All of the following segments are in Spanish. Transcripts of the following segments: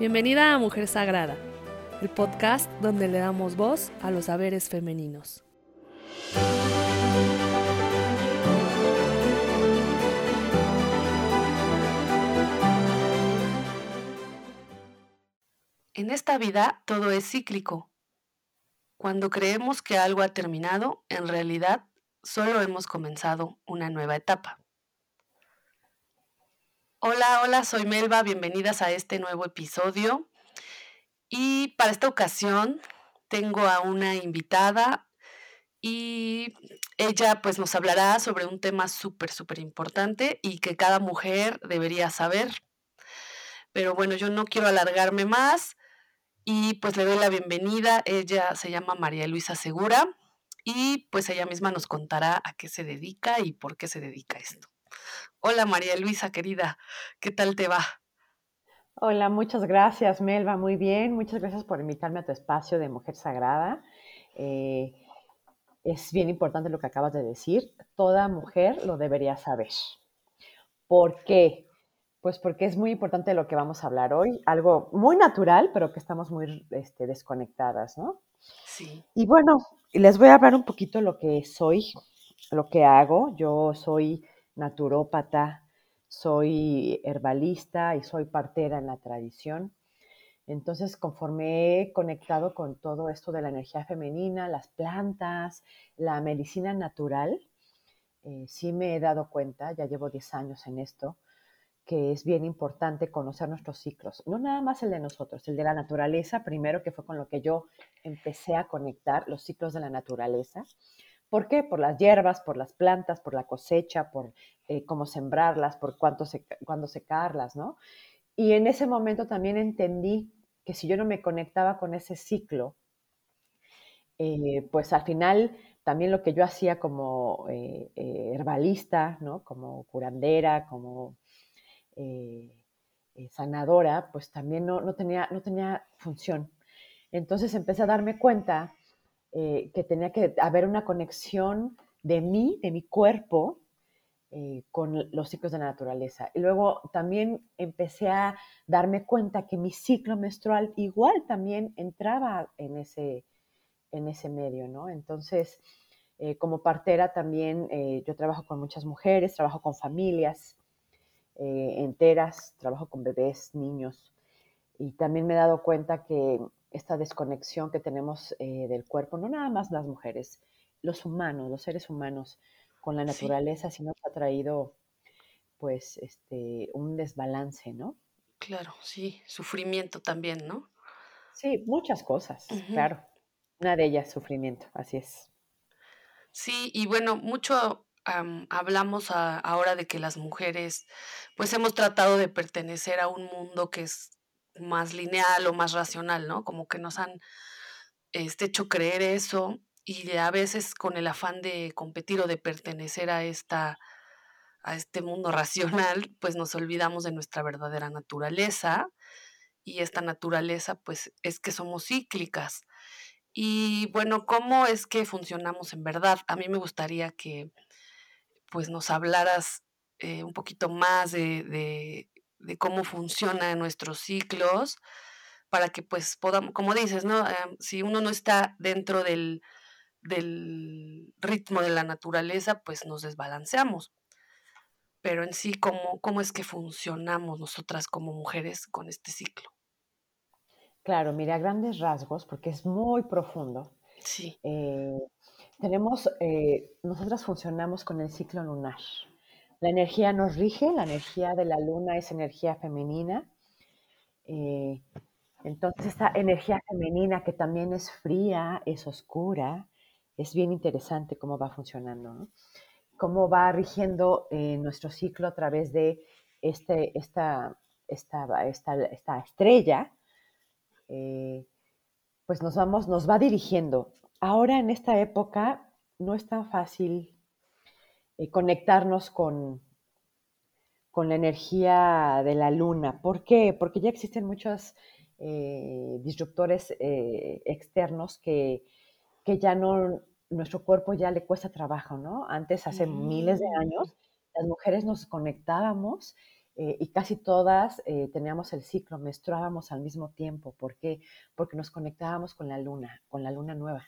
Bienvenida a Mujer Sagrada, el podcast donde le damos voz a los saberes femeninos. En esta vida todo es cíclico. Cuando creemos que algo ha terminado, en realidad solo hemos comenzado una nueva etapa. Hola, hola, soy Melba, bienvenidas a este nuevo episodio. Y para esta ocasión tengo a una invitada y ella pues nos hablará sobre un tema súper, súper importante y que cada mujer debería saber. Pero bueno, yo no quiero alargarme más y pues le doy la bienvenida. Ella se llama María Luisa Segura y pues ella misma nos contará a qué se dedica y por qué se dedica a esto. Hola María Luisa, querida, ¿qué tal te va? Hola, muchas gracias Melba, muy bien, muchas gracias por invitarme a tu espacio de Mujer Sagrada. Eh, es bien importante lo que acabas de decir, toda mujer lo debería saber. ¿Por qué? Pues porque es muy importante lo que vamos a hablar hoy, algo muy natural, pero que estamos muy este, desconectadas, ¿no? Sí. Y bueno, les voy a hablar un poquito lo que soy, lo que hago. Yo soy naturópata, soy herbalista y soy partera en la tradición. Entonces, conforme he conectado con todo esto de la energía femenina, las plantas, la medicina natural, eh, sí me he dado cuenta, ya llevo 10 años en esto, que es bien importante conocer nuestros ciclos. No nada más el de nosotros, el de la naturaleza, primero que fue con lo que yo empecé a conectar, los ciclos de la naturaleza. ¿Por qué? Por las hierbas, por las plantas, por la cosecha, por eh, cómo sembrarlas, por cuánto cuándo secarlas, ¿no? Y en ese momento también entendí que si yo no me conectaba con ese ciclo, eh, pues al final también lo que yo hacía como eh, herbalista, ¿no? Como curandera, como sanadora, pues también no, tenía, no tenía función. Entonces empecé a darme cuenta eh, que tenía que haber una conexión de mí, de mi cuerpo, eh, con los ciclos de la naturaleza. Y luego también empecé a darme cuenta que mi ciclo menstrual igual también entraba en ese, en ese medio, ¿no? Entonces, eh, como partera también yo trabajo con muchas mujeres, trabajo con familias enteras, trabajo con bebés, niños. Y también me he dado cuenta que esta desconexión que tenemos eh, del cuerpo, no nada más las mujeres, los humanos, los seres humanos con la naturaleza, sí, nos ha traído pues este un desbalance, ¿no? Claro, sí, sufrimiento también, ¿no? Sí, muchas cosas, claro. Una de ellas, sufrimiento, así es. Sí, y bueno, mucho hablamos ahora de que las mujeres, pues hemos tratado de pertenecer a un mundo que es más lineal o más racional, ¿no? Como que nos han este, hecho creer eso y a veces con el afán de competir o de pertenecer a esta a este mundo racional, pues nos olvidamos de nuestra verdadera naturaleza y esta naturaleza pues es que somos cíclicas. Y bueno, ¿cómo es que funcionamos en verdad? A mí me gustaría que pues nos hablaras eh, un poquito más de, de cómo funcionan nuestros ciclos, para que pues podamos, como dices, ¿no? Em, si uno no está dentro del, del, ritmo de la naturaleza, pues nos desbalanceamos. Pero en sí, ¿cómo, ¿cómo es que funcionamos nosotras como mujeres con este ciclo? Claro, mira, grandes rasgos, porque es muy profundo. Sí. Eh, tenemos, eh, nosotras funcionamos con el ciclo lunar. La energía nos rige, la energía de la luna es energía femenina. Eh, entonces, esta energía femenina que también es fría, es oscura, es bien interesante cómo va funcionando, cómo va rigiendo eh, nuestro ciclo a través de este, esta, esta, esta, estrella, eh, pues nos, vamos, nos va dirigiendo. Ahora en esta época no es tan fácil eh, conectarnos con, con la energía de la luna. ¿Por qué? Porque ya existen muchos eh, disruptores eh, externos que, que, ya no, nuestro cuerpo ya le cuesta trabajo, ¿no? Antes, hace miles de años, las mujeres nos conectábamos eh, y casi todas teníamos el ciclo, menstruábamos al mismo tiempo. ¿Por qué? Porque nos conectábamos con la luna, con la luna nueva.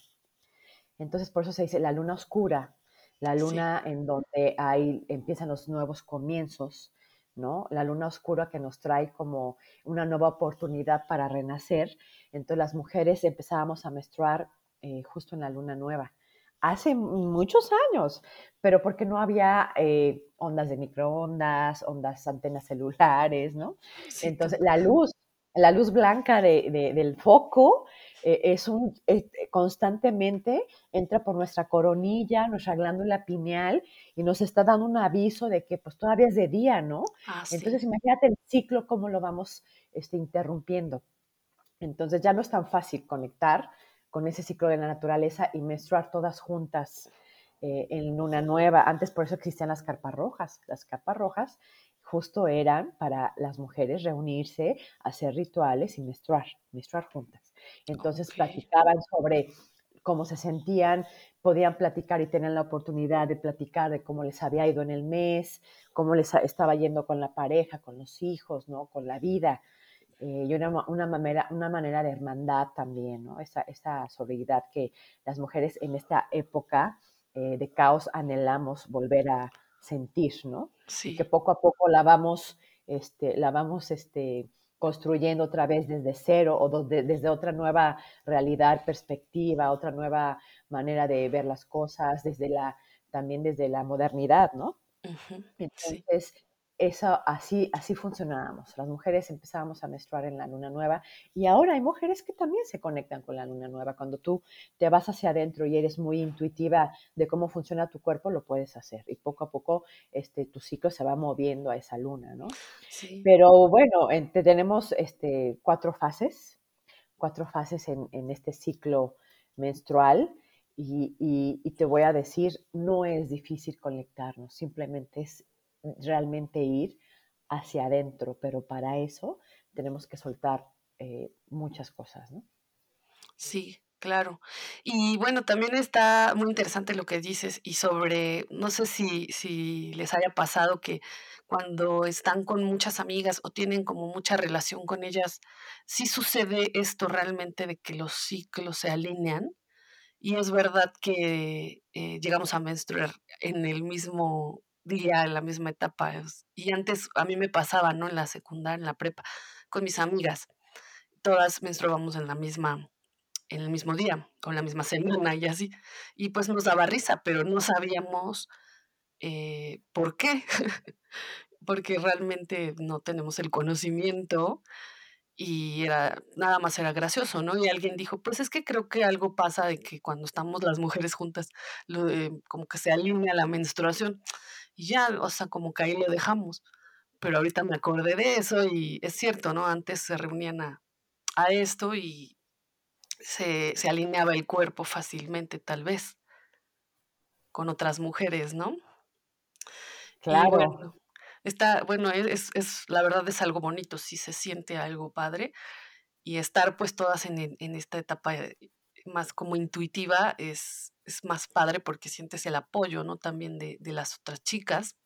Entonces, por eso se dice la luna oscura, la luna en donde hay, empiezan los nuevos comienzos, ¿no? La luna oscura que nos trae como una nueva oportunidad para renacer. Entonces, las mujeres empezábamos a menstruar eh, justo en la luna nueva hace muchos años, pero porque no había eh, ondas de microondas, ondas antenas celulares, ¿no? Entonces, la luz, la luz blanca del foco eh, es un, eh, constantemente entra por nuestra coronilla, nuestra glándula pineal y nos está dando un aviso de que pues todavía es de día, ¿no? Ah, Entonces, imagínate el ciclo, cómo lo vamos este, interrumpiendo. Entonces, ya no es tan fácil conectar con ese ciclo de la naturaleza y menstruar todas juntas eh, en una nueva. Antes por eso existían las carpas rojas. Las carpas rojas justo eran para las mujeres reunirse, hacer rituales y menstruar, menstruar juntas. Entonces platicaban sobre cómo se sentían, podían platicar y tenían la oportunidad de platicar de cómo les había ido en el mes, cómo les estaba yendo con la pareja, con los hijos, ¿no? con la vida. Eh, y una, una, manera, una manera de hermandad también, ¿no? Esa, esa solidaridad que las mujeres en esta época eh, de caos anhelamos volver a sentir, ¿no? Sí. Y que poco a poco la vamos, este, la vamos este, construyendo otra vez desde cero o desde otra nueva realidad, perspectiva, otra nueva manera de ver las cosas, desde la, también desde la modernidad, ¿no? Entonces, eso así, así funcionábamos. Las mujeres empezábamos a menstruar en la luna nueva y ahora hay mujeres que también se conectan con la luna nueva. Cuando tú te vas hacia adentro y eres muy intuitiva de cómo funciona tu cuerpo, lo puedes hacer y poco a poco este, tu ciclo se va moviendo a esa luna, ¿no? Pero bueno, tenemos este, cuatro fases, cuatro fases en, este ciclo menstrual. Y, y, te voy a decir, no es difícil conectarnos, simplemente es realmente ir hacia adentro, pero para eso tenemos que soltar eh, muchas cosas, ¿no? Sí, claro. Y bueno, también está muy interesante lo que dices y sobre, no sé si, si les haya pasado que cuando están con muchas amigas o tienen como mucha relación con ellas, sí sucede esto realmente de que los ciclos se alinean. Y es verdad que eh, llegamos a menstruar en el mismo día, en la misma etapa. Y antes a mí me pasaba, ¿no? En la secundaria, en la prepa, con mis amigas. Todas menstruábamos en la misma, en el mismo día, con la misma semana y así. Y pues nos daba risa, pero no sabíamos eh, por qué. Porque realmente no tenemos el conocimiento y era nada más era gracioso, ¿no? Y alguien dijo, pues es que creo que algo pasa de que cuando estamos las mujeres juntas, lo como que se alinea la menstruación. Y ya, o sea, como que ahí lo dejamos. Pero ahorita me acordé de eso y es cierto, ¿no? Antes se reunían a, a esto y se, se, alineaba el cuerpo fácilmente, tal vez, con otras mujeres, ¿no? Claro. bueno, está, bueno, es, es, la verdad es algo bonito, sí se siente algo padre. Y estar pues todas en, en esta etapa más como intuitiva es, es más padre porque sientes el apoyo, ¿no? También de, de las otras chicas.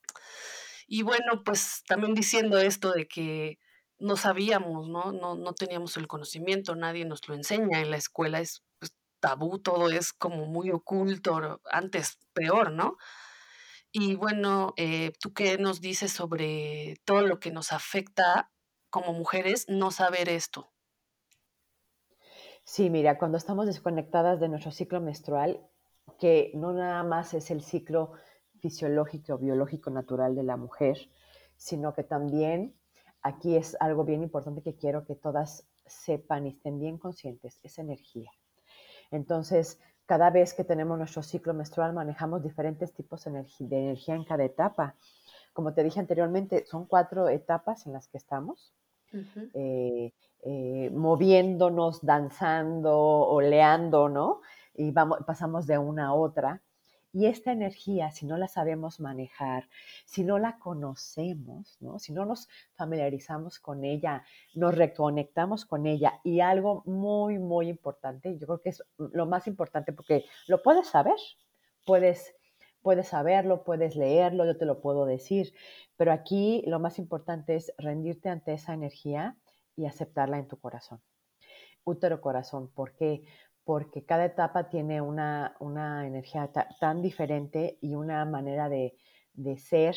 Y bueno, pues también diciendo esto de que no sabíamos, ¿no? No, no teníamos el conocimiento, nadie nos lo enseña en la escuela, es pues, tabú, todo es como muy oculto, antes peor, ¿no? Y bueno, eh, ¿tú qué nos dices sobre todo lo que nos afecta como mujeres no saber esto? Sí, mira, cuando estamos desconectadas de nuestro ciclo menstrual, que no nada más es el ciclo fisiológico, biológico, natural de la mujer, sino que también aquí es algo bien importante que quiero que todas sepan y estén bien conscientes, es energía. Entonces, cada vez que tenemos nuestro ciclo menstrual, manejamos diferentes tipos de energía, en cada etapa. Como te dije anteriormente, son cuatro etapas en las que estamos. Eh, eh, moviéndonos, danzando, oleando, ¿no? Y pasamos de una a otra. Y esta energía, si no la sabemos manejar, si no la conocemos, ¿no? si no nos familiarizamos con ella, nos reconectamos con ella y algo muy, muy importante, yo creo que es lo más importante porque lo puedes saber, puedes, puedes saberlo, puedes leerlo, yo te lo puedo decir, pero aquí lo más importante es rendirte ante esa energía y aceptarla en tu corazón. Útero corazón, ¿por qué? Porque cada etapa tiene una, una energía tan diferente y una manera de, de ser,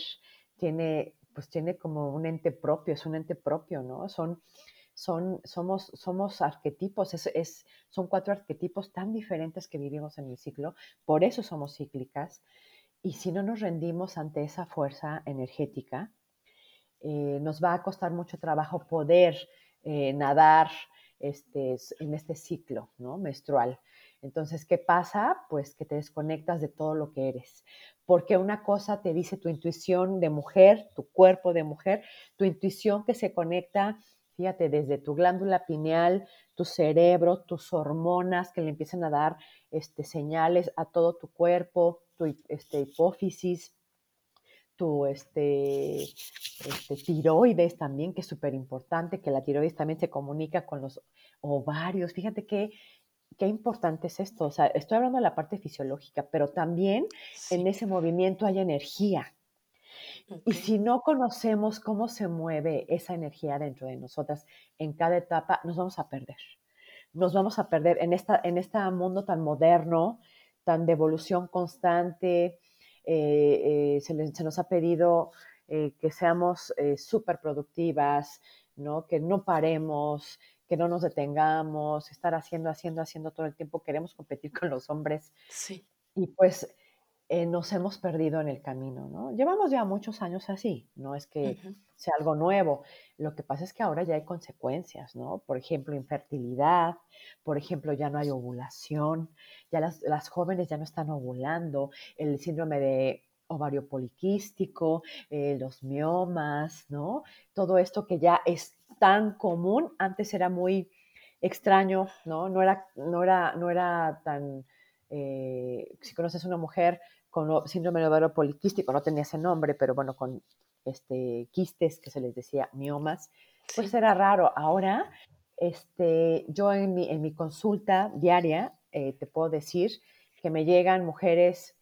tiene, pues tiene como un ente propio, es un ente propio, ¿no? Son, son, somos, somos arquetipos, es, son cuatro arquetipos tan diferentes que vivimos en el ciclo, por eso somos cíclicas. Y si no nos rendimos ante esa fuerza energética, eh, nos va a costar mucho trabajo poder eh, nadar este, en este ciclo ¿no? menstrual. Entonces, ¿qué pasa? Pues que te desconectas de todo lo que eres. Porque una cosa te dice tu intuición de mujer, tu cuerpo de mujer, tu intuición que se conecta fíjate, desde tu glándula pineal, tu cerebro, tus hormonas que le empiezan a dar este, señales a todo tu cuerpo, tu este, hipófisis, tu este, este, tiroides también, que es súper importante, que la tiroides también se comunica con los ovarios. Fíjate qué, qué importante es esto. O sea, estoy hablando de la parte fisiológica, pero también en ese movimiento hay energía. Y si no conocemos cómo se mueve esa energía dentro de nosotras en cada etapa, nos vamos a perder. Nos vamos a perder en, esta, en este mundo tan moderno, tan de evolución constante. Eh, eh, se, nos ha pedido eh, que seamos súper productivas, ¿no? que no paremos, que no nos detengamos, estar haciendo, haciendo, haciendo todo el tiempo. Queremos competir con los hombres. Sí. Y pues eh, nos hemos perdido en el camino, ¿no? Llevamos ya muchos años así, no es que sea algo nuevo. Lo que pasa es que ahora ya hay consecuencias, ¿no? Por ejemplo, infertilidad, por ejemplo, ya no hay ovulación, ya las, jóvenes ya no están ovulando, el síndrome de ovario poliquístico, eh, los miomas, ¿no? Todo esto que ya es tan común, antes era muy extraño, ¿no? No era, no era, no era tan... Eh, si conoces a una mujer con síndrome de ovario poliquístico, no tenía ese nombre, pero bueno, con este, quistes que se les decía miomas, pues era raro. Ahora, este, yo en mi, en mi consulta diaria eh, te puedo decir que me llegan mujeres,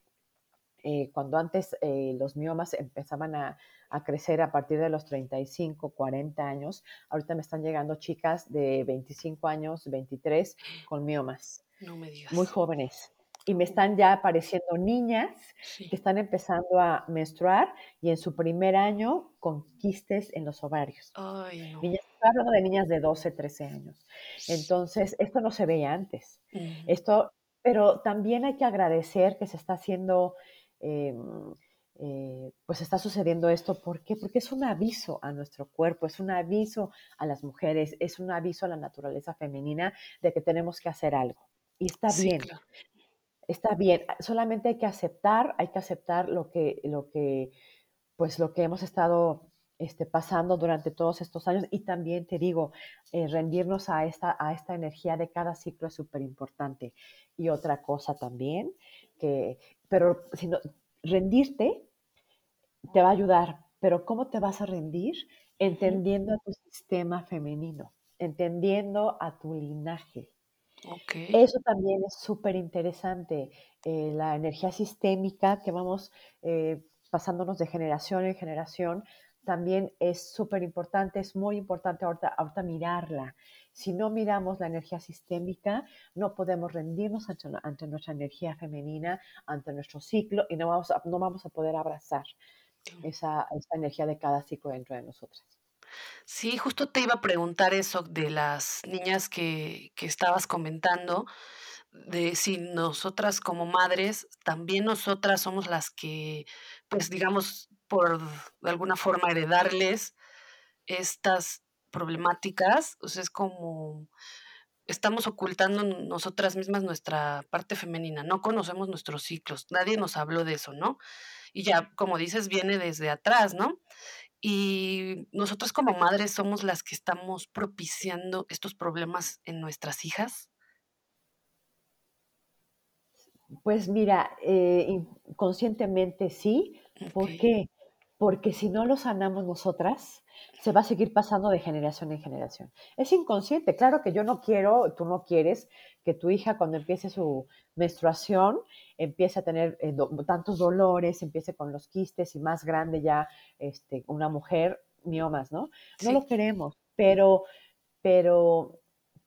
eh, cuando antes eh, los miomas empezaban a, a, crecer a partir de los 35, 40 años, ahorita me están llegando chicas de 25 años, 23 con miomas. No me digas. Muy jóvenes y me están ya apareciendo niñas que están empezando a menstruar y en su primer año con quistes en los ovarios. Ay, no. Niñas, hablando de niñas de 12, 13 años. Entonces, esto no se veía antes. Esto, pero también hay que agradecer que se está haciendo, em, eh, pues está sucediendo esto. ¿Por qué? Porque es un aviso a nuestro cuerpo, es un aviso a las mujeres, es un aviso a la naturaleza femenina de que tenemos que hacer algo. Y está bien está bien, solamente hay que aceptar, hay que aceptar lo que, lo que, pues lo que hemos estado este, pasando durante todos estos años y también te digo, eh, rendirnos a esta, a esta energía de cada ciclo es súper importante. Y otra cosa también, que, pero si rendirte te va a ayudar, pero ¿cómo te vas a rendir? Entendiendo a tu sistema femenino, entendiendo a tu linaje. Eso también es súper interesante, eh, la energía sistémica que vamos eh, pasándonos de generación en generación, también es súper importante, es muy importante ahorita, ahorita, mirarla. Si no miramos la energía sistémica, no podemos rendirnos ante, nuestra energía femenina, ante nuestro ciclo y no vamos a, no vamos a poder abrazar esa, esa energía de cada ciclo dentro de nosotras. Sí, justo te iba a preguntar eso de las niñas que, que estabas comentando, de si nosotras como madres, también nosotras somos las que, pues digamos, por de alguna forma heredarles estas problemáticas, o sea, es como estamos ocultando nosotras mismas nuestra parte femenina, no conocemos nuestros ciclos, nadie nos habló de eso, ¿no? Y ya, como dices, viene desde atrás, ¿no? Y nosotros como madres somos las que estamos propiciando estos problemas en nuestras hijas. Pues mira, eh, conscientemente sí. ¿Por qué? Porque si no lo sanamos nosotras, se va a seguir pasando de generación en generación. Es inconsciente, claro que yo no quiero, tú no quieres que tu hija cuando empiece su menstruación empiece a tener eh, tantos dolores, empiece con los quistes y más grande ya este, una mujer, miomas, ¿no? No lo queremos, pero, pero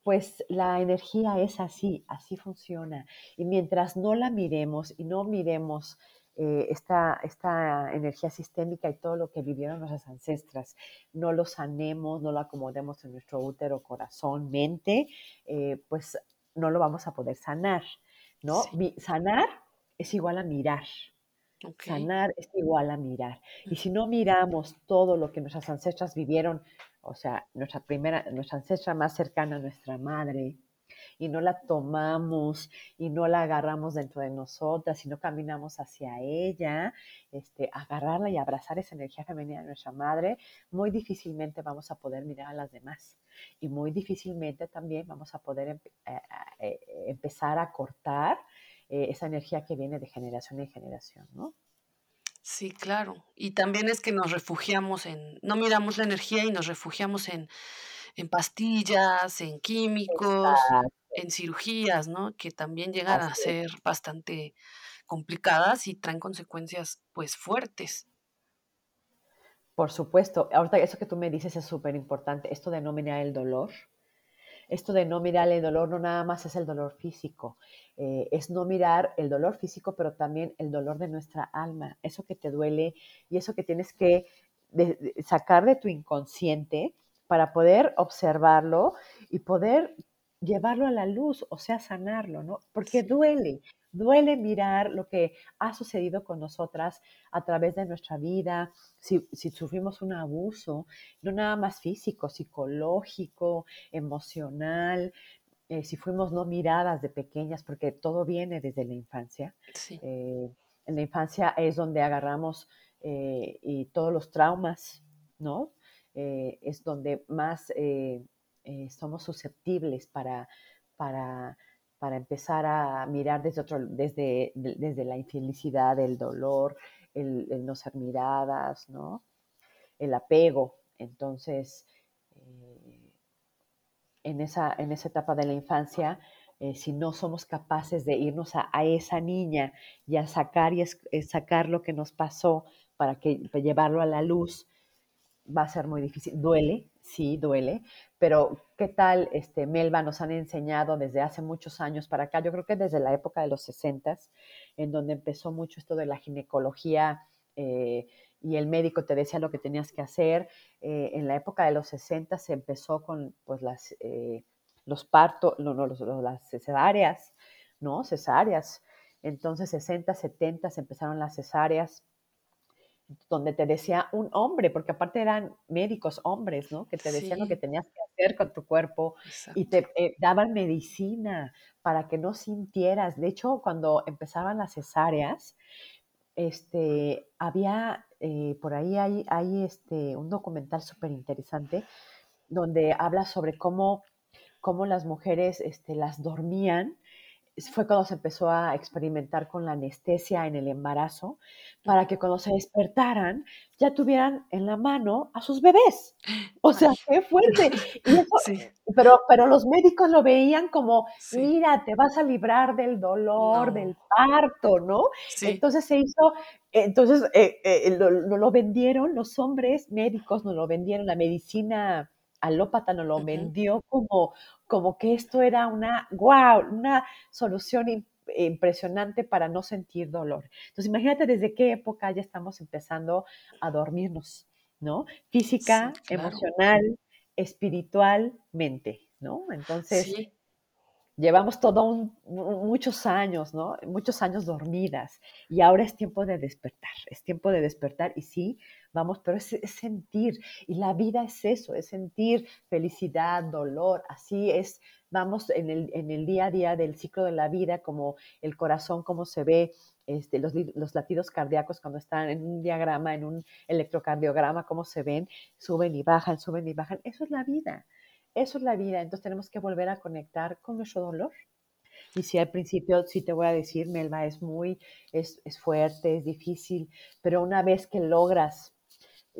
pues la energía es así, así funciona. Y mientras no la miremos y no miremos eh, esta, esta, energía sistémica y todo lo que vivieron nuestras ancestras, no lo sanemos, no lo acomodemos en nuestro útero, corazón, mente, eh, pues no lo vamos a poder sanar, ¿no? Sanar es igual a mirar. Sanar es igual a mirar. Y si no miramos todo lo que nuestras ancestras vivieron, o sea, nuestra primera, nuestra ancestra más cercana, nuestra madre, y no la tomamos y no la agarramos dentro de nosotras y no caminamos hacia ella, este, agarrarla y abrazar esa energía femenina de nuestra madre, muy difícilmente vamos a poder mirar a las demás y muy difícilmente también vamos a poder eh, eh, empezar a cortar eh, esa energía que viene de generación en generación, ¿no? Sí, claro. Y también es que nos refugiamos en, no miramos la energía y nos refugiamos en, en pastillas, en químicos, en cirugías, ¿no? Que también llegan a ser bastante complicadas y traen consecuencias pues fuertes. Por supuesto, ahorita eso que tú me dices es súper importante, esto de no mirar el dolor. Esto de no mirar el dolor no nada más es el dolor físico, eh, es no mirar el dolor físico, pero también el dolor de nuestra alma, eso que te duele y eso que tienes que sacar de tu inconsciente para poder observarlo y poder llevarlo a la luz, o sea, sanarlo, ¿no? Porque duele, duele mirar lo que ha sucedido con nosotras a través de nuestra vida, si, sufrimos un abuso, no nada más físico, psicológico, emocional, eh, si fuimos no miradas de pequeñas, porque todo viene desde la infancia. Eh, en la infancia es donde agarramos eh, y todos los traumas, ¿no? es donde más eh, somos susceptibles para, para, para, empezar a mirar desde, otro, desde, desde la infelicidad, el dolor, el, no ser miradas, ¿no? el apego. Entonces, eh, en, esa, en esa etapa de la infancia, eh, si no somos capaces de irnos a, esa niña y a sacar, y sacar lo que nos pasó para, que, para llevarlo a la luz, va a ser muy difícil. Duele, sí, duele, pero ¿qué tal, este, Melba, nos han enseñado desde hace muchos años para acá? Yo creo que desde la época de los 60, en donde empezó mucho esto de la ginecología eh, y el médico te decía lo que tenías que hacer. Eh, en la época de los 60 se empezó con pues, las, eh, los partos, no, no, las cesáreas, ¿no? Cesáreas. Entonces, 60, 70 se empezaron las cesáreas donde te decía un hombre, porque aparte eran médicos hombres, ¿no? Que te decían lo que tenías que hacer con tu cuerpo y te eh, daban medicina para que no sintieras. De hecho, cuando empezaban las cesáreas, este, había, eh, por ahí hay, hay este, un documental súper interesante donde habla sobre cómo, cómo las mujeres este, las dormían fue cuando se empezó a experimentar con la anestesia en el embarazo, para que cuando se despertaran ya tuvieran en la mano a sus bebés. O sea, qué fuerte. pero, pero los médicos lo veían como, mira, te vas a librar del dolor, del parto, ¿no? Entonces se hizo, entonces eh, eh, lo, lo, vendieron, los hombres médicos nos lo vendieron, la medicina alópata nos lo vendió como, como que esto era una, wow, una solución impresionante para no sentir dolor. Entonces, imagínate desde qué época ya estamos empezando a dormirnos, ¿no? Física, emocional, espiritualmente, ¿no? Entonces, llevamos todo muchos años, ¿no? Muchos años dormidas y ahora es tiempo de despertar, es tiempo de despertar y sí, vamos, pero es, sentir y la vida es eso, es sentir felicidad, dolor, así es, vamos en el, en el día a día del ciclo de la vida, como el corazón, cómo se ve, este, los, los, latidos cardíacos cuando están en un diagrama, en un electrocardiograma, cómo se ven, suben y bajan, suben y bajan, eso es la vida. Eso es la vida, entonces tenemos que volver a conectar con nuestro dolor. Y si al principio, sí te voy a decir, Melba, es muy, es, es fuerte, es difícil, pero una vez que logras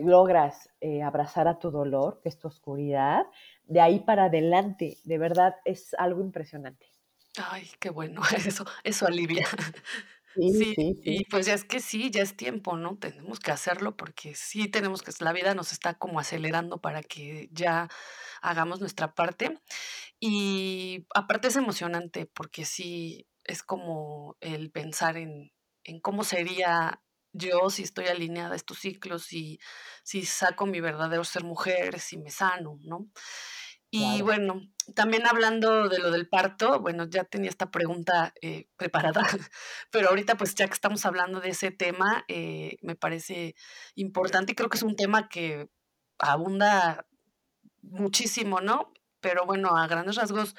logras eh, abrazar a tu dolor, que es tu oscuridad, de ahí para adelante, de verdad es algo impresionante. Ay, qué bueno, eso eso alivia. Sí, Sí, sí, y pues ya es que sí, ya es tiempo, ¿no? Tenemos que hacerlo porque sí tenemos que la vida nos está como acelerando para que ya hagamos nuestra parte. Y aparte es emocionante porque sí es como el pensar en en cómo sería yo si estoy alineada a estos ciclos, si si saco mi verdadero ser mujer, si me sano, ¿no? Y claro. bueno, también hablando de lo del parto, bueno, ya tenía esta pregunta, eh, preparada, pero ahorita, pues, ya que estamos hablando de ese tema, eh, me parece importante y creo que es un tema que abunda muchísimo, ¿no? Pero bueno, a grandes rasgos,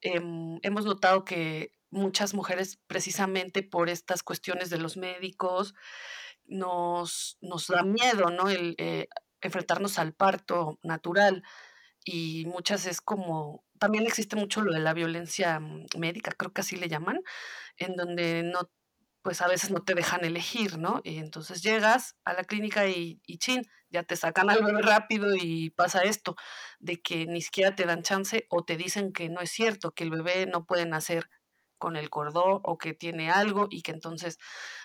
em, hemos notado que muchas mujeres, precisamente por estas cuestiones de los médicos, nos nos da miedo, ¿no? El, eh, enfrentarnos al parto natural y muchas es como también existe mucho lo de la violencia, mm, médica, creo que así le llaman, en donde no, pues, a veces no te dejan elegir, ¿no? Y entonces llegas a la clínica y y chin, ya te sacan al bebé rápido y pasa esto, de que ni siquiera te dan chance o te dicen que no es cierto, que el bebé no puede nacer con el cordón o que tiene algo y que entonces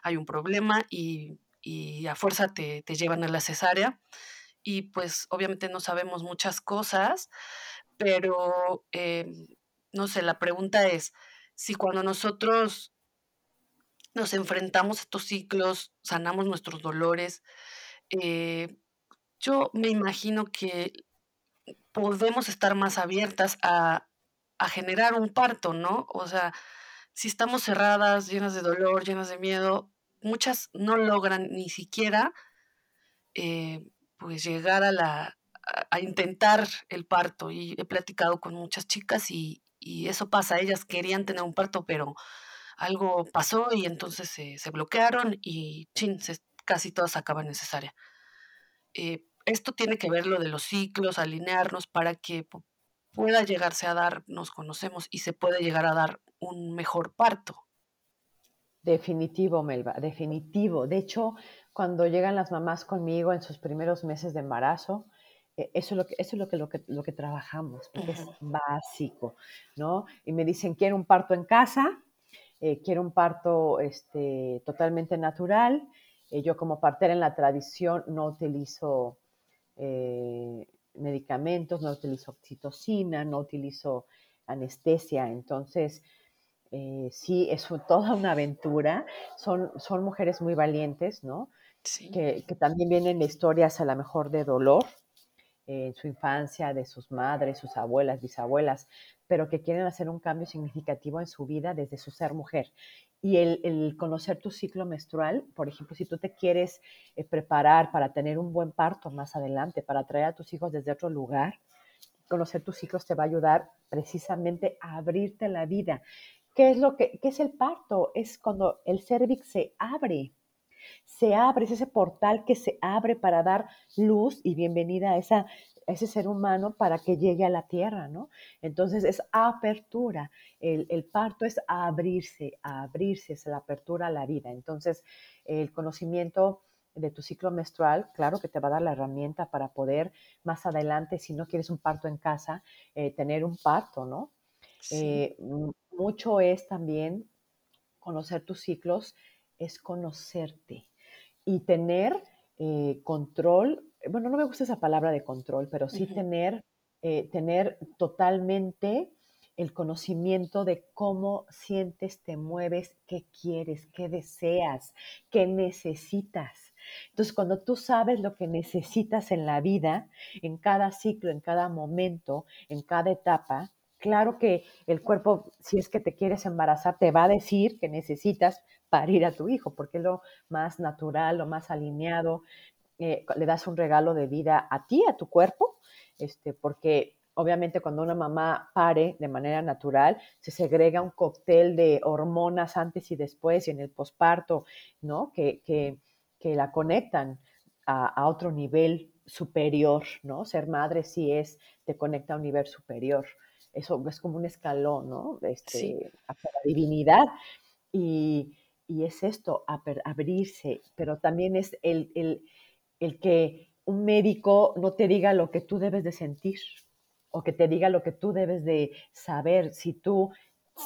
hay un problema y y a fuerza te te llevan a la cesárea y, pues, obviamente no sabemos muchas cosas, pero, em, no sé, la pregunta es, si cuando nosotros nos enfrentamos a estos ciclos, sanamos nuestros dolores, eh, yo me imagino que podemos estar más abiertas a a generar un parto, ¿no? O sea, si estamos cerradas, llenas de dolor, llenas de miedo, muchas no logran ni siquiera eh, pues llegar a la a intentar el parto, y he platicado con muchas chicas y y eso pasa, ellas querían tener un parto, pero algo pasó y entonces se se bloquearon y chin, se casi todas acaban en cesárea. Eh, esto tiene que ver lo de los ciclos, alinearnos para que pu pueda llegarse a dar, nos conocemos y se puede llegar a dar un mejor parto. Definitivo, Melba, definitivo. De hecho, cuando llegan las mamás conmigo en sus primeros meses de embarazo, eh, eso es lo que, eso es lo que, lo que, lo que trabajamos, porque es básico, ¿no? Y me dicen, quiero un parto en casa, eh, quiero un parto este, totalmente natural. Eh, yo como partera en la tradición no utilizo eh, medicamentos, no utilizo oxitocina, no utilizo anestesia, entonces eh, sí, es toda una aventura. Son, son mujeres muy valientes, ¿no? Sí, Que, que también vienen de historias a lo mejor de dolor eh, en su infancia, de sus madres, sus abuelas, bisabuelas, pero que quieren hacer un cambio significativo en su vida desde su ser mujer. Y el, el conocer tu ciclo menstrual, por ejemplo, si tú te quieres eh, preparar para tener un buen parto más adelante, para traer a tus hijos desde otro lugar, conocer tus ciclos te va a ayudar precisamente a abrirte la vida. ¿Qué es lo que qué es el parto? Es cuando el cervix se abre, se abre, es ese portal que se abre para dar luz y bienvenida a, esa, a ese ser humano para que llegue a la tierra, ¿no? Entonces es apertura. El, el parto es abrirse, abrirse, es la apertura a la vida. Entonces, el conocimiento de tu ciclo menstrual, claro que te va a dar la herramienta para poder más adelante, si no quieres un parto en casa, eh, tener un parto, ¿no? sí, Eh, m- mucho es también conocer tus ciclos, es conocerte y tener eh, control, bueno, no me gusta esa palabra de control, pero sí tener, eh, tener totalmente el conocimiento de cómo sientes, te mueves, qué quieres, qué deseas, qué necesitas. Entonces, cuando tú sabes lo que necesitas en la vida, en cada ciclo, en cada momento, en cada etapa, claro que el cuerpo, si es que te quieres embarazar, te va a decir que necesitas parir a tu hijo, porque es lo más natural, lo más alineado, eh, le das un regalo de vida a ti, a tu cuerpo, este, porque obviamente cuando una mamá pare de manera natural, se segrega un cóctel de hormonas antes y después y en el posparto, ¿no? Que, que, que la conectan a, a, otro nivel superior, ¿no? Ser madre sí es, te conecta a un nivel superior. Eso es como un escalón, ¿no? sí, Este, hacia la divinidad. Y, y es esto, abrirse, pero también es el, el, el que un médico no te diga lo que tú debes de sentir o que te diga lo que tú debes de saber. Si tú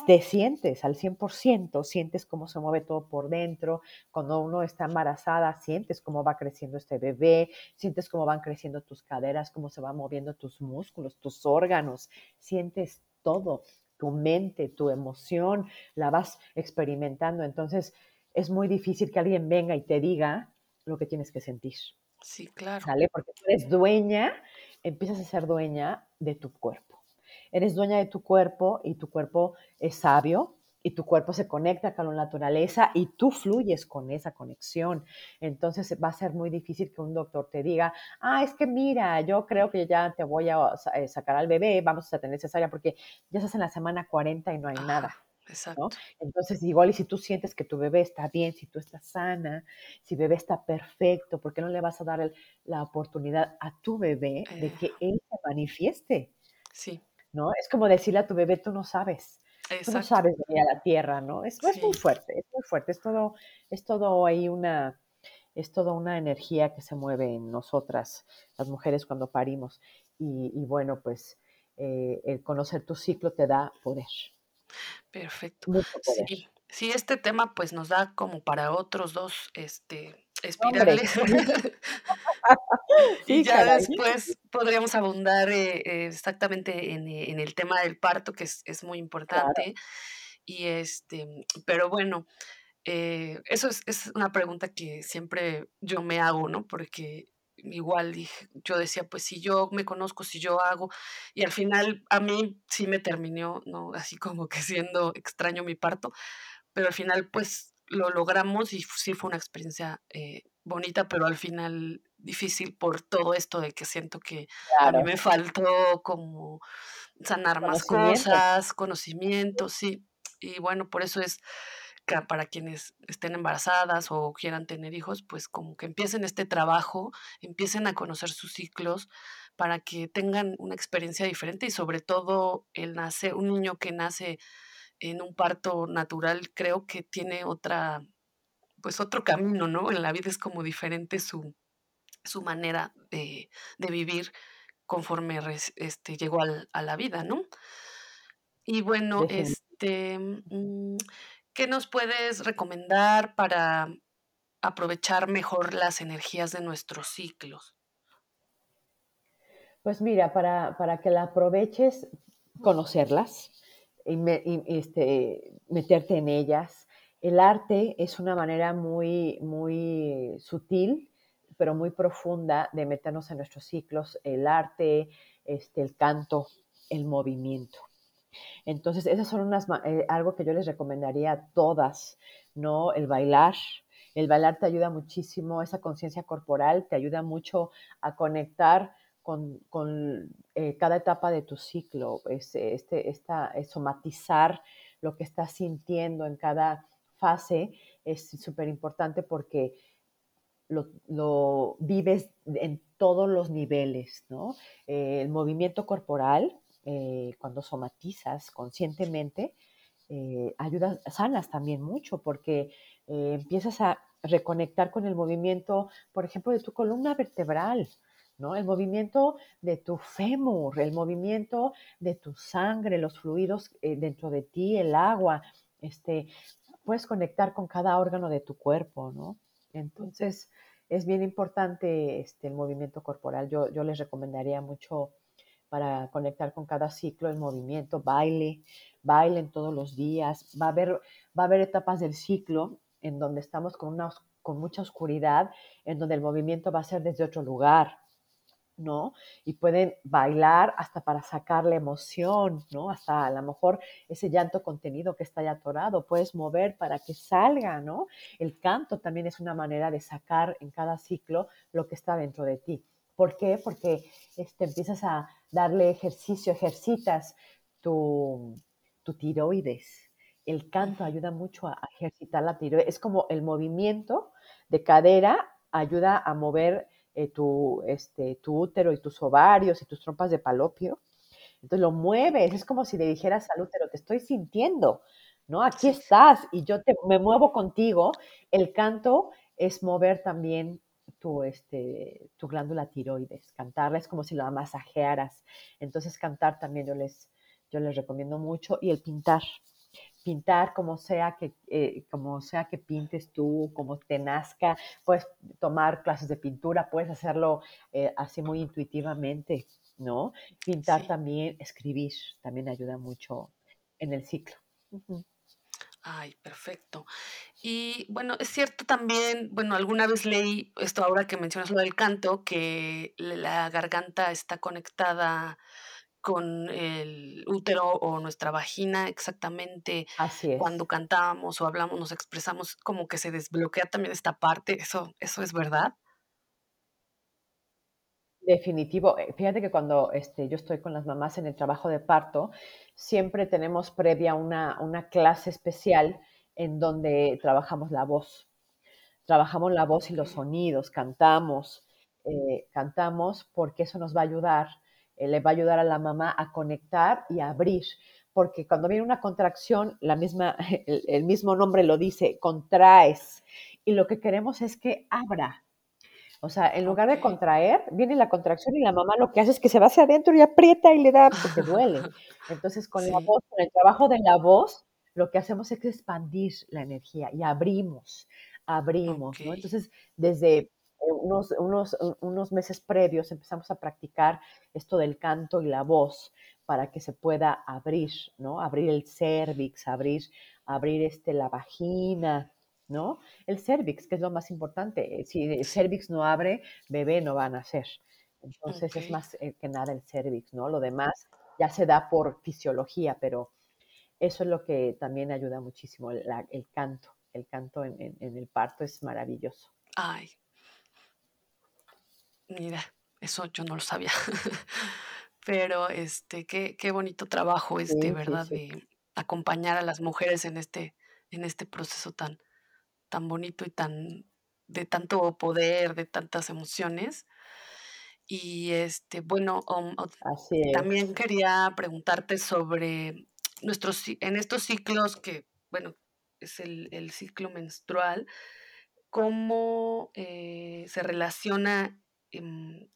te sientes al 100%, sientes cómo se mueve todo por dentro. Cuando uno está embarazada, sientes cómo va creciendo este bebé, sientes cómo van creciendo tus caderas, cómo se van moviendo tus músculos, tus órganos, sientes todo, tu mente, tu emoción, la vas experimentando. Entonces, es muy difícil que alguien venga y te diga lo que tienes que sentir. Sí, claro. ¿Sale? Porque tú eres dueña, empiezas a ser dueña de tu cuerpo. Eres dueña de tu cuerpo y tu cuerpo es sabio y tu cuerpo se conecta con la naturaleza y tú fluyes con esa conexión. Entonces va a ser muy difícil que un doctor te diga, ah, es que mira, yo creo que ya te voy a eh, sacar al bebé, vamos a tener cesárea porque ya estás en la semana 40 y no hay nada. Exacto. Entonces, igual y si tú sientes que tu bebé está bien, si tú estás sana, si bebé está perfecto, ¿por qué no le vas a dar la oportunidad a tu bebé de que él se manifieste? Sí. ¿No? Es como decirle a tu bebé, tú no sabes. Tú no sabes venir a la tierra, ¿no? Es, es, muy fuerte, es muy fuerte. Es todo, es todo ahí una, es toda una energía que se mueve en nosotras, las mujeres, cuando parimos. Y, bueno, pues eh, el conocer tu ciclo te da poder. Perfecto. Sí, sí, este tema pues nos da como para otros dos este, espirales. y ya después podríamos abundar eh, eh, exactamente eh, en, el tema del parto, que es, muy importante. Y este, pero bueno, eso es, es, una pregunta que siempre yo me hago, ¿no? Porque igual dije, yo decía, pues si yo me conozco, si yo hago, y al final a mí sí me terminó, ¿no? Así como que siendo extraño mi parto, pero al final pues lo logramos y sí fue una experiencia eh, bonita, pero al final difícil por todo esto de que siento que a mí me faltó como sanar más cosas, conocimiento, sí. Y bueno, por eso es para quienes estén embarazadas o quieran tener hijos, pues como que empiecen este trabajo, empiecen a conocer sus ciclos para que tengan una experiencia diferente y sobre todo el nacer, un niño que nace en un parto natural creo que tiene otra, pues otro camino, ¿no? En la vida es como diferente su, su manera de, de vivir conforme este, llegó a la vida, ¿no? Y bueno, este, mm, ¿Qué nos puedes recomendar para aprovechar mejor las energías de nuestros ciclos? Pues mira, para, para que la aproveches, conocerlas, y, este, meterte en ellas. El arte es una manera muy, muy sutil, pero muy profunda de meternos en nuestros ciclos. El arte, este, el canto, el movimiento. Entonces, esas son unas, eh, algo que yo les recomendaría a todas, ¿no? El bailar. El bailar te ayuda muchísimo, esa conciencia corporal te ayuda mucho a conectar con, eh, cada etapa de tu ciclo, este, esta, somatizar lo que estás sintiendo en cada fase es súper importante porque lo, vives en todos los niveles, ¿no? Eh, el movimiento corporal eh, cuando somatizas conscientemente, eh, ayudas, sanas también mucho porque eh, empiezas a reconectar con el movimiento, por ejemplo, de tu columna vertebral, ¿no? El movimiento de tu fémur, el movimiento de tu sangre, los fluidos dentro de ti, el agua, este, puedes conectar con cada órgano de tu cuerpo, ¿no? Entonces, es bien importante este, el movimiento corporal. Yo, yo les recomendaría mucho para conectar con cada ciclo, el movimiento, baile, bailen todos los días. Va a haber, va a haber etapas del ciclo en donde estamos con, una, con mucha oscuridad, en donde el movimiento va a ser desde otro lugar, ¿no? Y pueden bailar hasta para sacar la emoción, ¿no? Hasta a lo mejor ese llanto contenido que está ya atorado, puedes mover para que salga, ¿no? El canto también es una manera de sacar en cada ciclo lo que está dentro de ti. ¿Por qué? Porque este, empiezas a darle ejercicio, ejercitas tu, tiroides. El canto ayuda mucho a ejercitar la tiroides. Es como el movimiento de cadera ayuda a mover eh, tu, este, tu útero y tus ovarios y tus trompas de palopio. Entonces lo mueves, es como si le dijeras al útero, te estoy sintiendo, ¿no? Aquí estás y yo te, me muevo contigo. El canto es mover también tu, este, tu glándula tiroides. Cantarla es como si la masajearas. Entonces cantar también yo les, yo les recomiendo mucho. Y el pintar. Pintar como sea que, eh, como sea que pintes tú, como te nazca. Puedes tomar clases de pintura, puedes hacerlo eh, así muy intuitivamente, ¿no? Pintar también, escribir, también ayuda mucho en el ciclo. Ay, perfecto. Y bueno, es cierto también, bueno, alguna vez leí esto ahora que mencionas lo del canto, que la garganta está conectada con el útero o nuestra vagina exactamente Así cuando es. cantamos o hablamos, nos expresamos, como que se desbloquea también esta parte, ¿eso eso es verdad? Definitivo. Eh, fíjate que cuando, este, yo estoy con las mamás en el trabajo de parto, siempre tenemos previa una una clase especial en donde trabajamos la voz. Trabajamos la voz y los sonidos, cantamos, eh, cantamos porque eso nos va a ayudar, eh, le va a ayudar a la mamá a conectar y a abrir, porque cuando viene una contracción, la misma el el mismo nombre lo dice, contraes, y lo que queremos es que abra. O sea, en lugar de contraer, viene la contracción y la mamá lo que hace es que se va hacia adentro y aprieta y le da porque duele. Entonces, con la voz, con el trabajo de la voz, lo que hacemos es expandir la energía y abrimos, abrimos, ¿no? Entonces, desde, unos unos unos meses previos empezamos a practicar esto del canto y la voz para que se pueda abrir, ¿no? Abrir el cérvix, abrir abrir, este, la vagina, ¿no? El cérvix, que es lo más importante. Si el Sí. cérvix no abre, bebé no va a nacer. Entonces, es más, eh, que nada el cérvix, ¿no? Lo demás ya se da por fisiología, pero eso es lo que también ayuda muchísimo, la el canto. El canto en en en el parto es maravilloso. Ay. Mira, eso yo no lo sabía. Pero, este, qué qué bonito trabajo, este, Sí, ¿verdad? sí. De acompañar a las mujeres en este en este proceso tan tan bonito y tan de tanto poder, de tantas emociones. Y, este, bueno, Así también quería preguntarte sobre nuestros en estos ciclos que, bueno, es el el ciclo menstrual, ¿cómo, eh, se relaciona,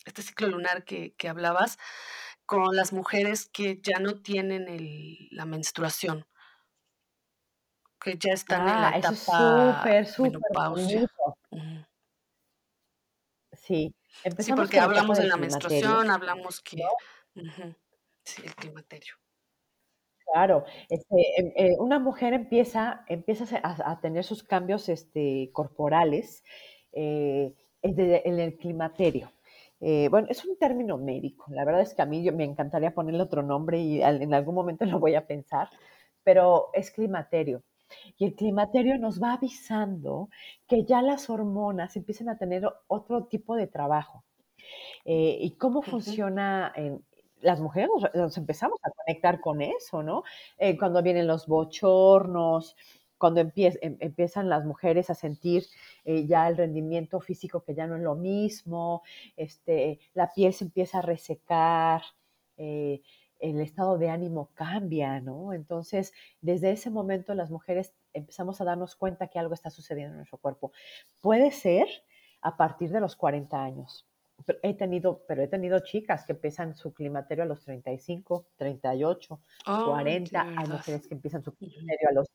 este ciclo lunar que que hablabas con las mujeres que ya no tienen el la menstruación? Que ya están en la Ah, etapa súper. Ujú. Sí, Sí, porque hablamos de la menstruación, hablamos ¿no? que sí, el climaterio. Claro, este, em, eh, una mujer empieza empieza a tener sus cambios, este, corporales, eh, en el climaterio. Eh, bueno, es un término médico. La verdad es que a mí yo me encantaría ponerle otro nombre y al en algún momento lo voy a pensar, pero es climaterio. Y el climaterio nos va avisando que ya las hormonas empiezan a tener otro tipo de trabajo. Eh, ¿y cómo funciona en las mujeres nos nos empezamos a conectar con eso, ¿no? Eh, cuando vienen los bochornos, cuando empie em empiezan las mujeres a sentir, eh, ya el rendimiento físico que ya no es lo mismo, este, la piel se empieza a resecar, eh, el estado de ánimo cambia, ¿no? Entonces, desde ese momento las mujeres empezamos a darnos cuenta que algo está sucediendo en nuestro cuerpo. Puede ser a partir de los 40 años. He tenido pero he tenido chicas que empiezan su climaterio a los 35, 38, Ay, de 40. Hay mujeres que empiezan su climaterio a los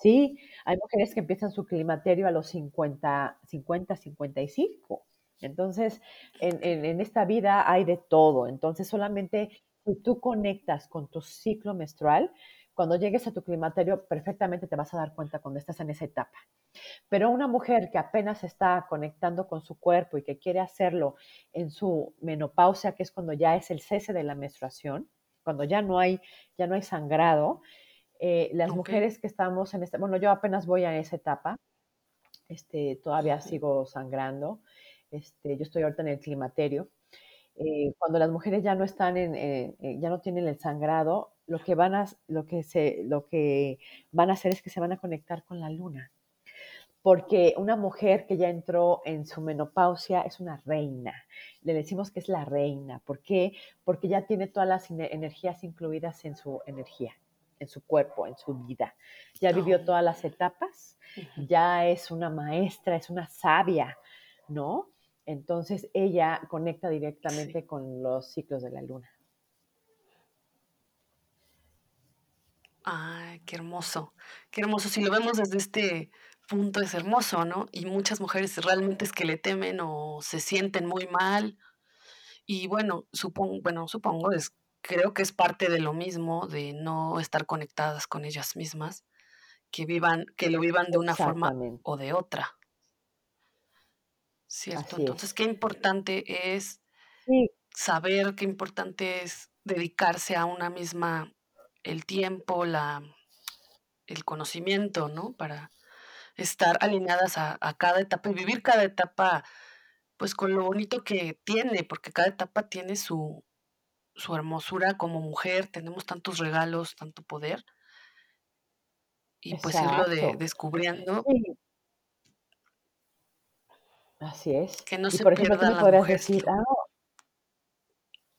sí, hay mujeres que empiezan su climaterio a los 50, 50, 55. Entonces, en en en esta vida hay de todo. Entonces, solamente si tú conectas con tu ciclo menstrual, cuando llegues a tu climaterio, perfectamente te vas a dar cuenta cuando estás en esa etapa. Pero una mujer que apenas está conectando con su cuerpo y que quiere hacerlo en su menopausia, que es cuando ya es el cese de la menstruación, cuando ya no hay ya no hay sangrado, eh, las mujeres que estamos en esta bueno, yo apenas voy a esa etapa, este, todavía sigo sangrando, este, yo estoy ahorita en el climaterio. Eh, cuando las mujeres ya no están en, eh, ya no tienen el sangrado, lo que van a lo que se lo que van a hacer es que se van a conectar con la luna. Porque una mujer que ya entró en su menopausia es una reina. Le decimos que es la reina, ¿por qué? Porque ya tiene todas las ene energías incluidas en su energía, en su cuerpo, en su vida. Ya vivió todas las etapas, ya es una maestra, es una sabia, ¿no? Entonces ella conecta directamente con los ciclos de la luna. Ay, qué hermoso, qué hermoso. Si lo vemos desde este punto es hermoso, ¿no? Y muchas mujeres realmente es que le temen o se sienten muy mal. Y bueno, supongo, bueno, supongo, es, creo que es parte de lo mismo, de no estar conectadas con ellas mismas, que vivan, que lo vivan de una forma o de otra, ¿cierto? así Entonces, es. qué importante es Sí, saber, qué importante es dedicarse a una misma el tiempo, la, el conocimiento, ¿no? Para estar alineadas a, a cada etapa y vivir cada etapa, pues con lo bonito que tiene, porque cada etapa tiene su, su hermosura como mujer, tenemos tantos regalos, tanto poder, y pues irlo de, exacto. descubriendo, Sí, así es. que no Y se por ejemplo, tú me mujer, decir, ah,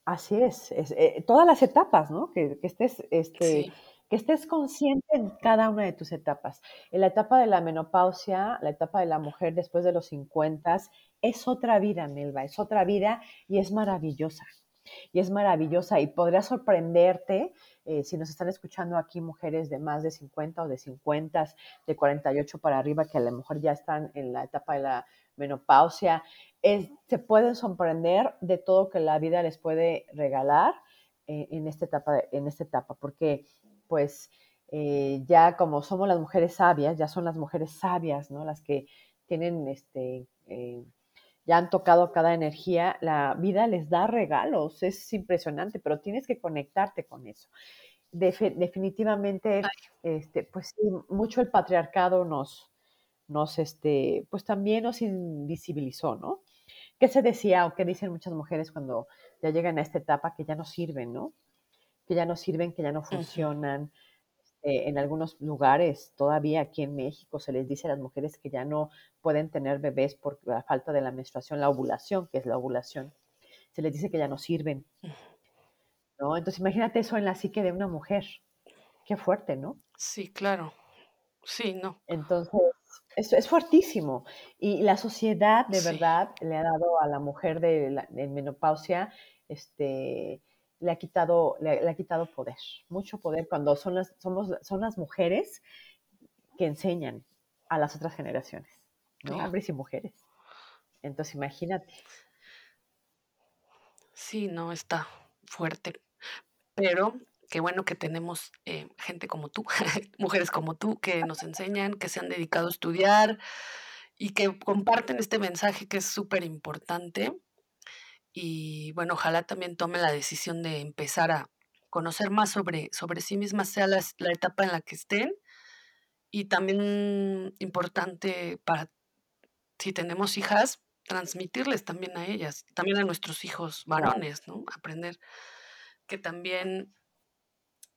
Así es, es, eh, todas las etapas, ¿no? Que, que estés, este, sí, que estés consciente en cada una de tus etapas. En la etapa de la menopausia, la etapa de la mujer después de los 50, es otra vida, Melba, es otra vida y es maravillosa. Y es maravillosa y podría sorprenderte eh, si nos están escuchando aquí mujeres de más de 50 o de 50, de 48 para arriba, que a lo mejor ya están en la etapa de la menopausia es, se pueden sorprender de todo que la vida les puede regalar eh, en, esta etapa, en esta etapa, porque pues eh, ya como somos las mujeres sabias, ya son las mujeres sabias, ¿no? Las que tienen, este, ya han tocado cada energía, la vida les da regalos, es impresionante, pero tienes que conectarte con eso. Def- definitivamente, este, pues sí, mucho el patriarcado nos, nos, este, pues también nos invisibilizó, ¿no? ¿Qué se decía o qué dicen muchas mujeres cuando ya llegan a esta etapa que ya no sirven, ¿no? Que ya no sirven, que ya no funcionan. Eh, en algunos lugares, todavía aquí en México, se les dice a las mujeres que ya no pueden tener bebés por la falta de la menstruación, la ovulación, que es la ovulación. Se les dice que ya no sirven. ¿no? Entonces imagínate eso en la psique de una mujer. Qué fuerte, ¿no? sí, claro, sí, no, Entonces, es, es fuertísimo. Y la sociedad, de sí, verdad, le ha dado a la mujer de, la, de menopausia, este, le ha quitado, le, le ha quitado poder, mucho poder, cuando son las, somos, son las mujeres que enseñan a las otras generaciones, ¿no? claro, Hombres y mujeres. Entonces, imagínate. sí, no, está fuerte, pero qué bueno que tenemos eh, gente como tú, mujeres como tú, que nos enseñan, que se han dedicado a estudiar y que comparten este mensaje que es súper importante. Y bueno, ojalá también tomen la decisión de empezar a conocer más sobre, sobre sí mismas, sea las- la etapa en la que estén. Y también importante para si tenemos hijas, transmitirles también a ellas, también a nuestros hijos varones, ¿no? Aprender que también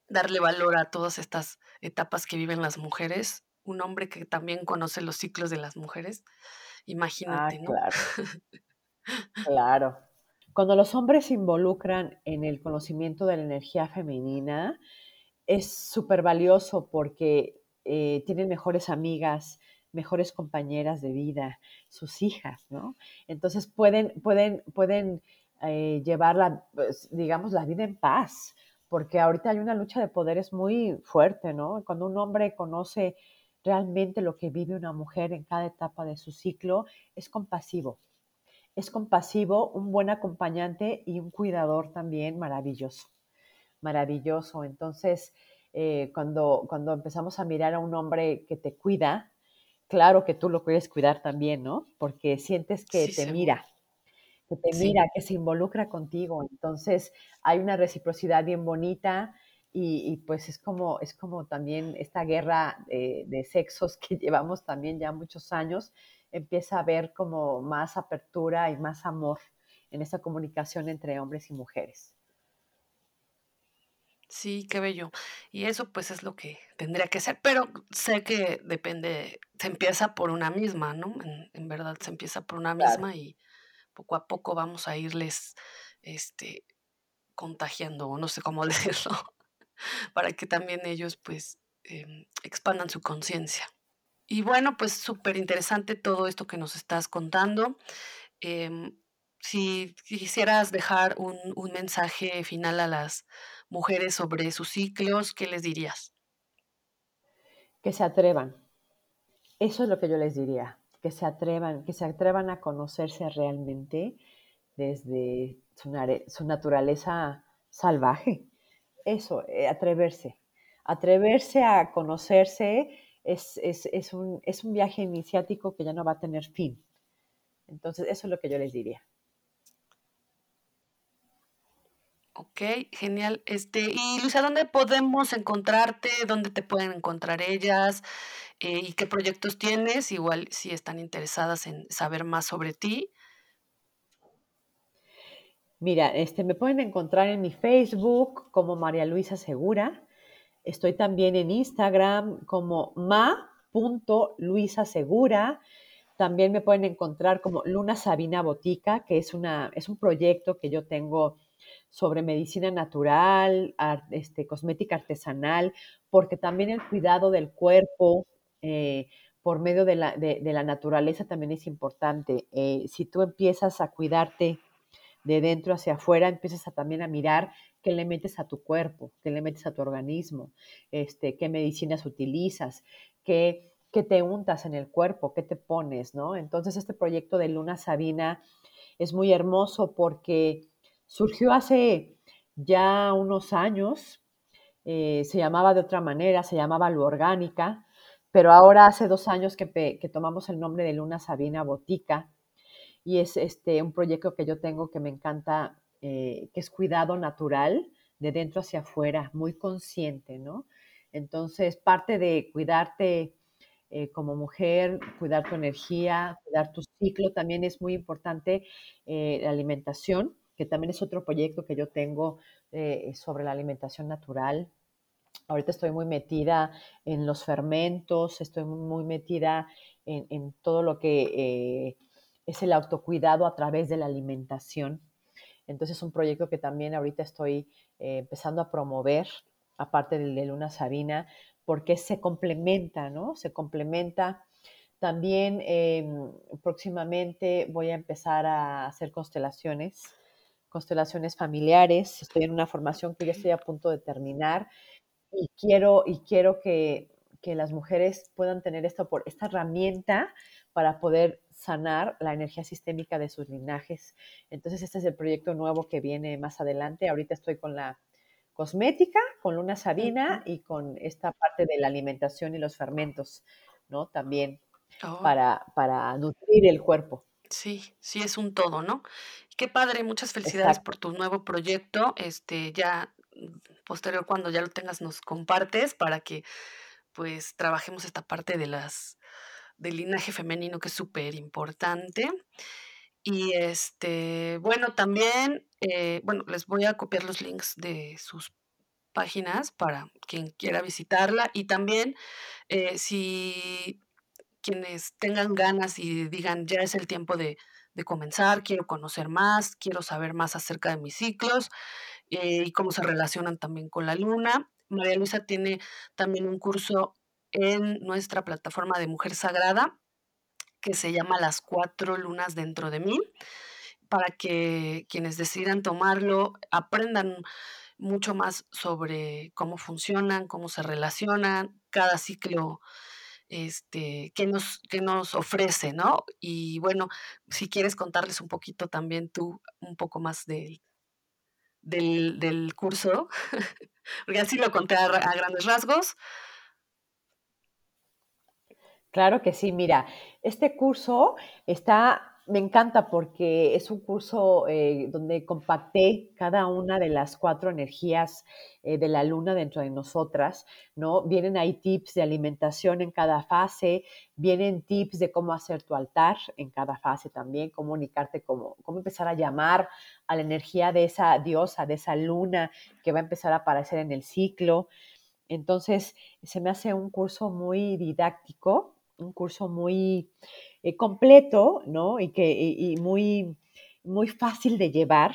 darle valor a todas estas etapas que viven las mujeres. Un hombre que también conoce los ciclos de las mujeres, Ah, imagínate, ¿no? claro, claro. Cuando los hombres se involucran en el conocimiento de la energía femenina, es súper valioso porque eh, tienen mejores amigas, mejores compañeras de vida, sus hijas, ¿no? Entonces pueden, pueden, pueden eh, llevar la, pues, digamos, la vida en paz, porque ahorita hay una lucha de poderes muy fuerte, ¿no? Cuando un hombre conoce realmente lo que vive una mujer en cada etapa de su ciclo, es compasivo. Es compasivo, un buen acompañante y un cuidador también maravilloso maravilloso. Entonces, eh, cuando, cuando empezamos a mirar a un hombre que te cuida, claro que tú lo quieres cuidar también, ¿no? Porque sientes que Sí, te seguro. mira, que te Sí, mira, que se involucra contigo. Entonces, hay una reciprocidad bien bonita y, y pues es como, es como también esta guerra eh, de sexos que llevamos también ya muchos años, empieza a haber como más apertura y más amor en esa comunicación entre hombres y mujeres. sí, qué bello. Y eso, pues, es lo que tendría que ser, pero sé que depende se empieza por una misma, ¿no? En en verdad se empieza por una Claro, misma y poco a poco vamos a irles, este, contagiando, o no sé cómo decirlo, para que también ellos, pues, em, expandan su conciencia. Y bueno, pues, súper interesante todo esto que nos estás contando. Em, si quisieras dejar un, un mensaje final a las mujeres sobre sus ciclos, ¿qué les dirías? Que se atrevan. Eso es lo que yo les diría, que se atrevan, que se atrevan a conocerse realmente desde su, naturaleza salvaje. Eso, eh, atreverse. Atreverse a conocerse es, es, un, es un viaje iniciático que ya no va a tener fin. Entonces, eso es lo que yo les diría. Ok, genial. Este, y Luisa, ¿dónde podemos encontrarte? ¿Dónde te pueden encontrar ellas? Eh, ¿Y qué proyectos tienes? Igual si están interesadas en saber más sobre ti. Mira, este, me pueden encontrar en mi Facebook como María Luisa Segura. Estoy también en Instagram como ma.luisasegura. También me pueden encontrar como Luna Sabina Botica, que es, una, es un proyecto que yo tengo sobre medicina natural, este, cosmética artesanal, porque también el cuidado del cuerpo eh, por medio de la, de, la, naturaleza también es importante. Eh, si tú empiezas a cuidarte de dentro hacia afuera, empiezas también a mirar qué le metes a tu cuerpo, qué le metes a tu organismo, este, qué medicinas utilizas, qué qué te untas en el cuerpo, qué te pones, ¿no? Entonces este proyecto de Luna Sabina es muy hermoso porque surgió hace ya unos años, eh, se llamaba de otra manera, se llamaba Lu Orgánica, pero ahora hace dos años que, tomamos el nombre de Luna Sabina Botica y es este, un proyecto que yo tengo que me encanta, eh, que es cuidado natural de dentro hacia afuera, muy consciente, ¿no? Entonces, parte de cuidarte eh, como mujer, cuidar tu energía, cuidar tu ciclo. También es muy importante eh, la alimentación, que también es otro proyecto que yo tengo sobre la alimentación natural. Ahorita estoy muy metida en los fermentos, estoy muy metida en, todo lo que es el autocuidado a través de la alimentación. Entonces es un proyecto que también ahorita estoy empezando a promover, aparte del de Luna Sabina, porque se complementa, ¿no? Se complementa. También em, próximamente voy a empezar a hacer constelaciones, constelaciones familiares. Estoy en una formación que ya estoy a punto de terminar y quiero, y quiero que, las mujeres puedan tener esta, esta herramienta para poder sanar la energía sistémica de sus linajes. Entonces, este es el proyecto nuevo que viene más adelante. Ahorita estoy con la cosmética, con luna sabina y con esta parte de la alimentación y los fermentos, ¿no? También oh. para, para nutrir el cuerpo. Sí, sí es un todo, ¿no? Qué padre, muchas felicidades por tu nuevo proyecto. Este, ya mm, posterior cuando ya lo tengas nos compartes para que pues trabajemos esta parte de las del linaje femenino que es súper importante. Y este, bueno, también, eh, bueno, les voy a copiar los links de sus páginas para quien quiera visitarla y también eh, si quienes tengan ganas y digan ya es el tiempo de, comenzar, quiero conocer más, quiero saber más acerca de mis ciclos eh, y cómo se relacionan también con la luna. María Luisa tiene también un curso en nuestra plataforma de Mujer Sagrada que se llama Las cuatro lunas dentro de mí, para que quienes decidan tomarlo aprendan mucho más sobre cómo funcionan, cómo se relacionan, cada ciclo este, que, nos, nos ofrece, ¿no? Y bueno, si quieres contarles un poquito también tú, un poco más del, del, curso, porque así lo conté a grandes rasgos, Claro que sí, mira, este curso está, me encanta porque es un curso eh, donde compacté cada una de las cuatro energías eh, de la luna dentro de nosotras, ¿no? Vienen ahí tips de alimentación en cada fase, vienen tips de cómo hacer tu altar en cada fase también, comunicarte, cómo, cómo empezar a llamar a la energía de esa diosa, de esa luna que va a empezar a aparecer en el ciclo. Entonces, se me hace un curso muy didáctico, un curso muy eh, completo, ¿no? Y, que, muy, muy fácil de llevar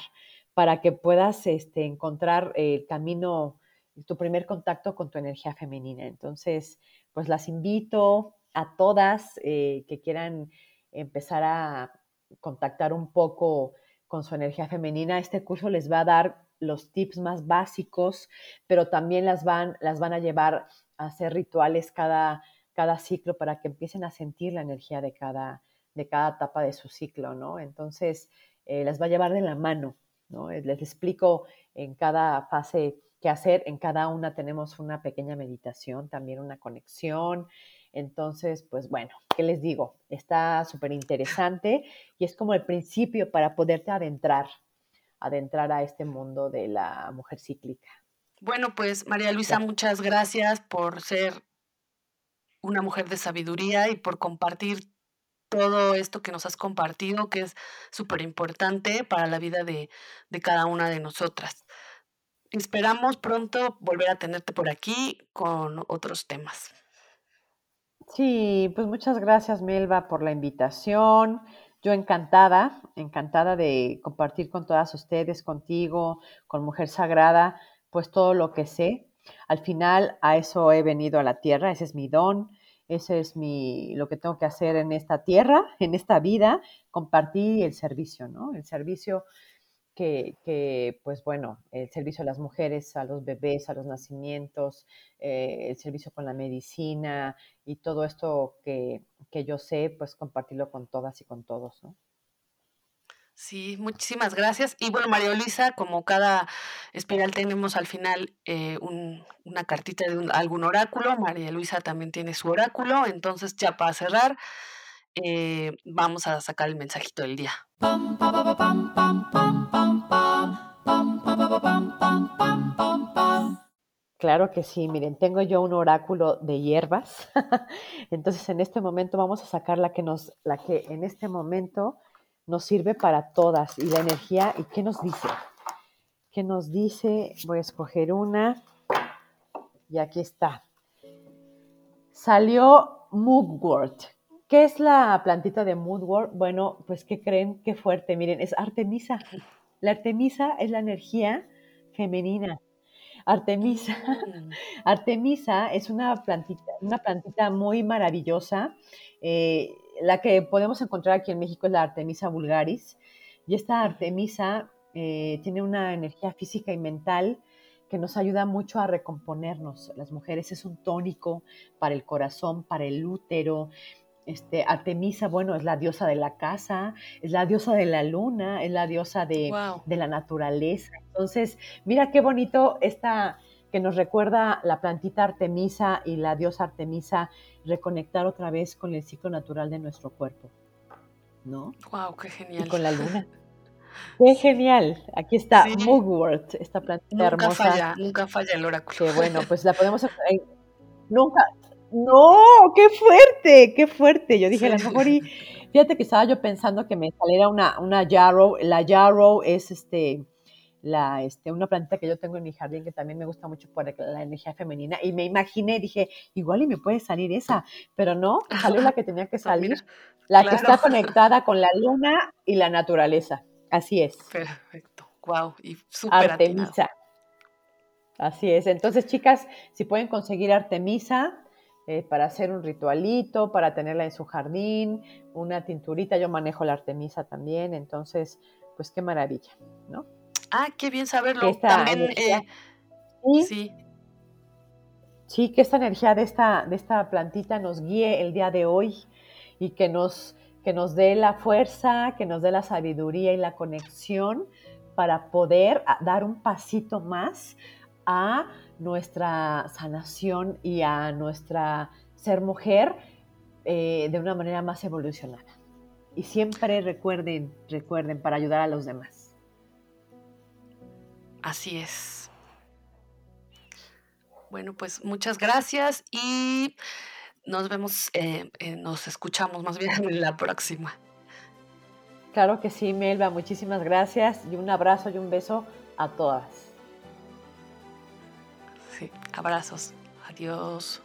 para que puedas este, encontrar el camino, tu primer contacto con tu energía femenina. Entonces, pues las invito a todas eh, que quieran empezar a, contactar un poco con su energía femenina, este curso les va a dar los tips más básicos, pero también las van, las van a llevar a hacer rituales cada, cada ciclo para que empiecen a sentir la energía de cada, de cada etapa de su ciclo, ¿no? Entonces, eh, las va a llevar de la mano, ¿no? Eh, les explico en cada fase qué hacer, en cada una tenemos una pequeña meditación, también una conexión, entonces, pues bueno, ¿qué les digo? Está súper interesante y es como el principio para poderte adentrar, adentrar a este mundo de la mujer cíclica. Bueno, pues María Luisa, muchas gracias por ser una mujer de sabiduría y por compartir todo esto que nos has compartido, que es súper importante para la vida de, de, cada una de nosotras. Esperamos pronto volver a tenerte por aquí con otros temas. Sí, pues muchas gracias Melba por la invitación. Yo encantada, encantada de compartir con todas ustedes, contigo, con Mujer Sagrada, pues todo lo que sé. Al final a eso he venido a la tierra, ese es mi don, ese es mi lo que tengo que hacer en esta tierra, en esta vida, compartir el servicio, ¿no? El servicio que, pues bueno, el servicio a las mujeres, a los bebés, a los nacimientos, eh, el servicio con la medicina y todo esto que, que, yo sé, pues compartirlo con todas y con todos, ¿no? Sí, muchísimas gracias. Y bueno, María Luisa, como cada espiral tenemos al final eh, una cartita de algún oráculo, María Luisa también tiene su oráculo, entonces ya para cerrar, eh, vamos a sacar el mensajito del día. Claro que sí, miren, tengo yo un oráculo de hierbas. Entonces, en este momento vamos a sacar la que nos la que en este momento nos sirve para todas y la energía y qué nos dice. ¿Qué nos dice? Voy a escoger una y aquí está. Salió Mugwort. ¿Qué es la plantita de Moodwort? Bueno, pues ¿qué creen? Qué fuerte. Miren, es Artemisa. La Artemisa es la energía femenina. Artemisa. Artemisa es una plantita, una plantita muy maravillosa. Eh, la que podemos encontrar aquí en México es la Artemisa vulgaris. Y esta Artemisa eh, tiene una energía física y mental que nos ayuda mucho a recomponernos. Las mujeres es un tónico para el corazón, para el útero, este, Artemisa, bueno, es la diosa de la casa, es la diosa de la luna, es la diosa de, la naturaleza. Entonces, mira qué bonito esta que nos recuerda la plantita Artemisa y la diosa Artemisa reconectar otra vez con el ciclo natural de nuestro cuerpo. ¿No? Wow, qué genial. Y con la luna. Qué genial. Aquí está Mugwort, esta plantita nunca hermosa. Falla, nunca falla el oráculo. Que bueno, pues la podemos nunca no, qué fuerte, qué fuerte. Yo dije, a lo mejor y fíjate que estaba yo pensando que me saliera una, una yarrow. La yarrow es este, la, este, una plantita que yo tengo en mi jardín que también me gusta mucho por la energía femenina. Y me imaginé, dije, igual y me puede salir esa, pero no, salió la que tenía que salir, la que está conectada con la luna y la naturaleza. Así es. Perfecto. Wow. Y súper Artemisa. Así es. Entonces, chicas, si pueden conseguir Artemisa, eh, para hacer un ritualito, para tenerla en su jardín, una tinturita. Yo manejo la artemisa también, entonces, pues qué maravilla, ¿no? Ah, qué bien saberlo. también, eh, sí. Sí, que esta energía de esta, de esta plantita nos guíe el día de hoy y que nos, que nos dé la fuerza, que nos dé la sabiduría y la conexión para poder ah, dar un pasito más a nuestra sanación y a nuestra ser mujer eh, de una manera más evolucionada. Y siempre recuerden, recuerden, para ayudar a los demás. Así es. Bueno, pues muchas gracias y nos vemos, eh, eh, nos escuchamos más bien en la próxima. Claro que sí, Melba, muchísimas gracias y un abrazo y un beso a todas. Sí, abrazos. Adiós.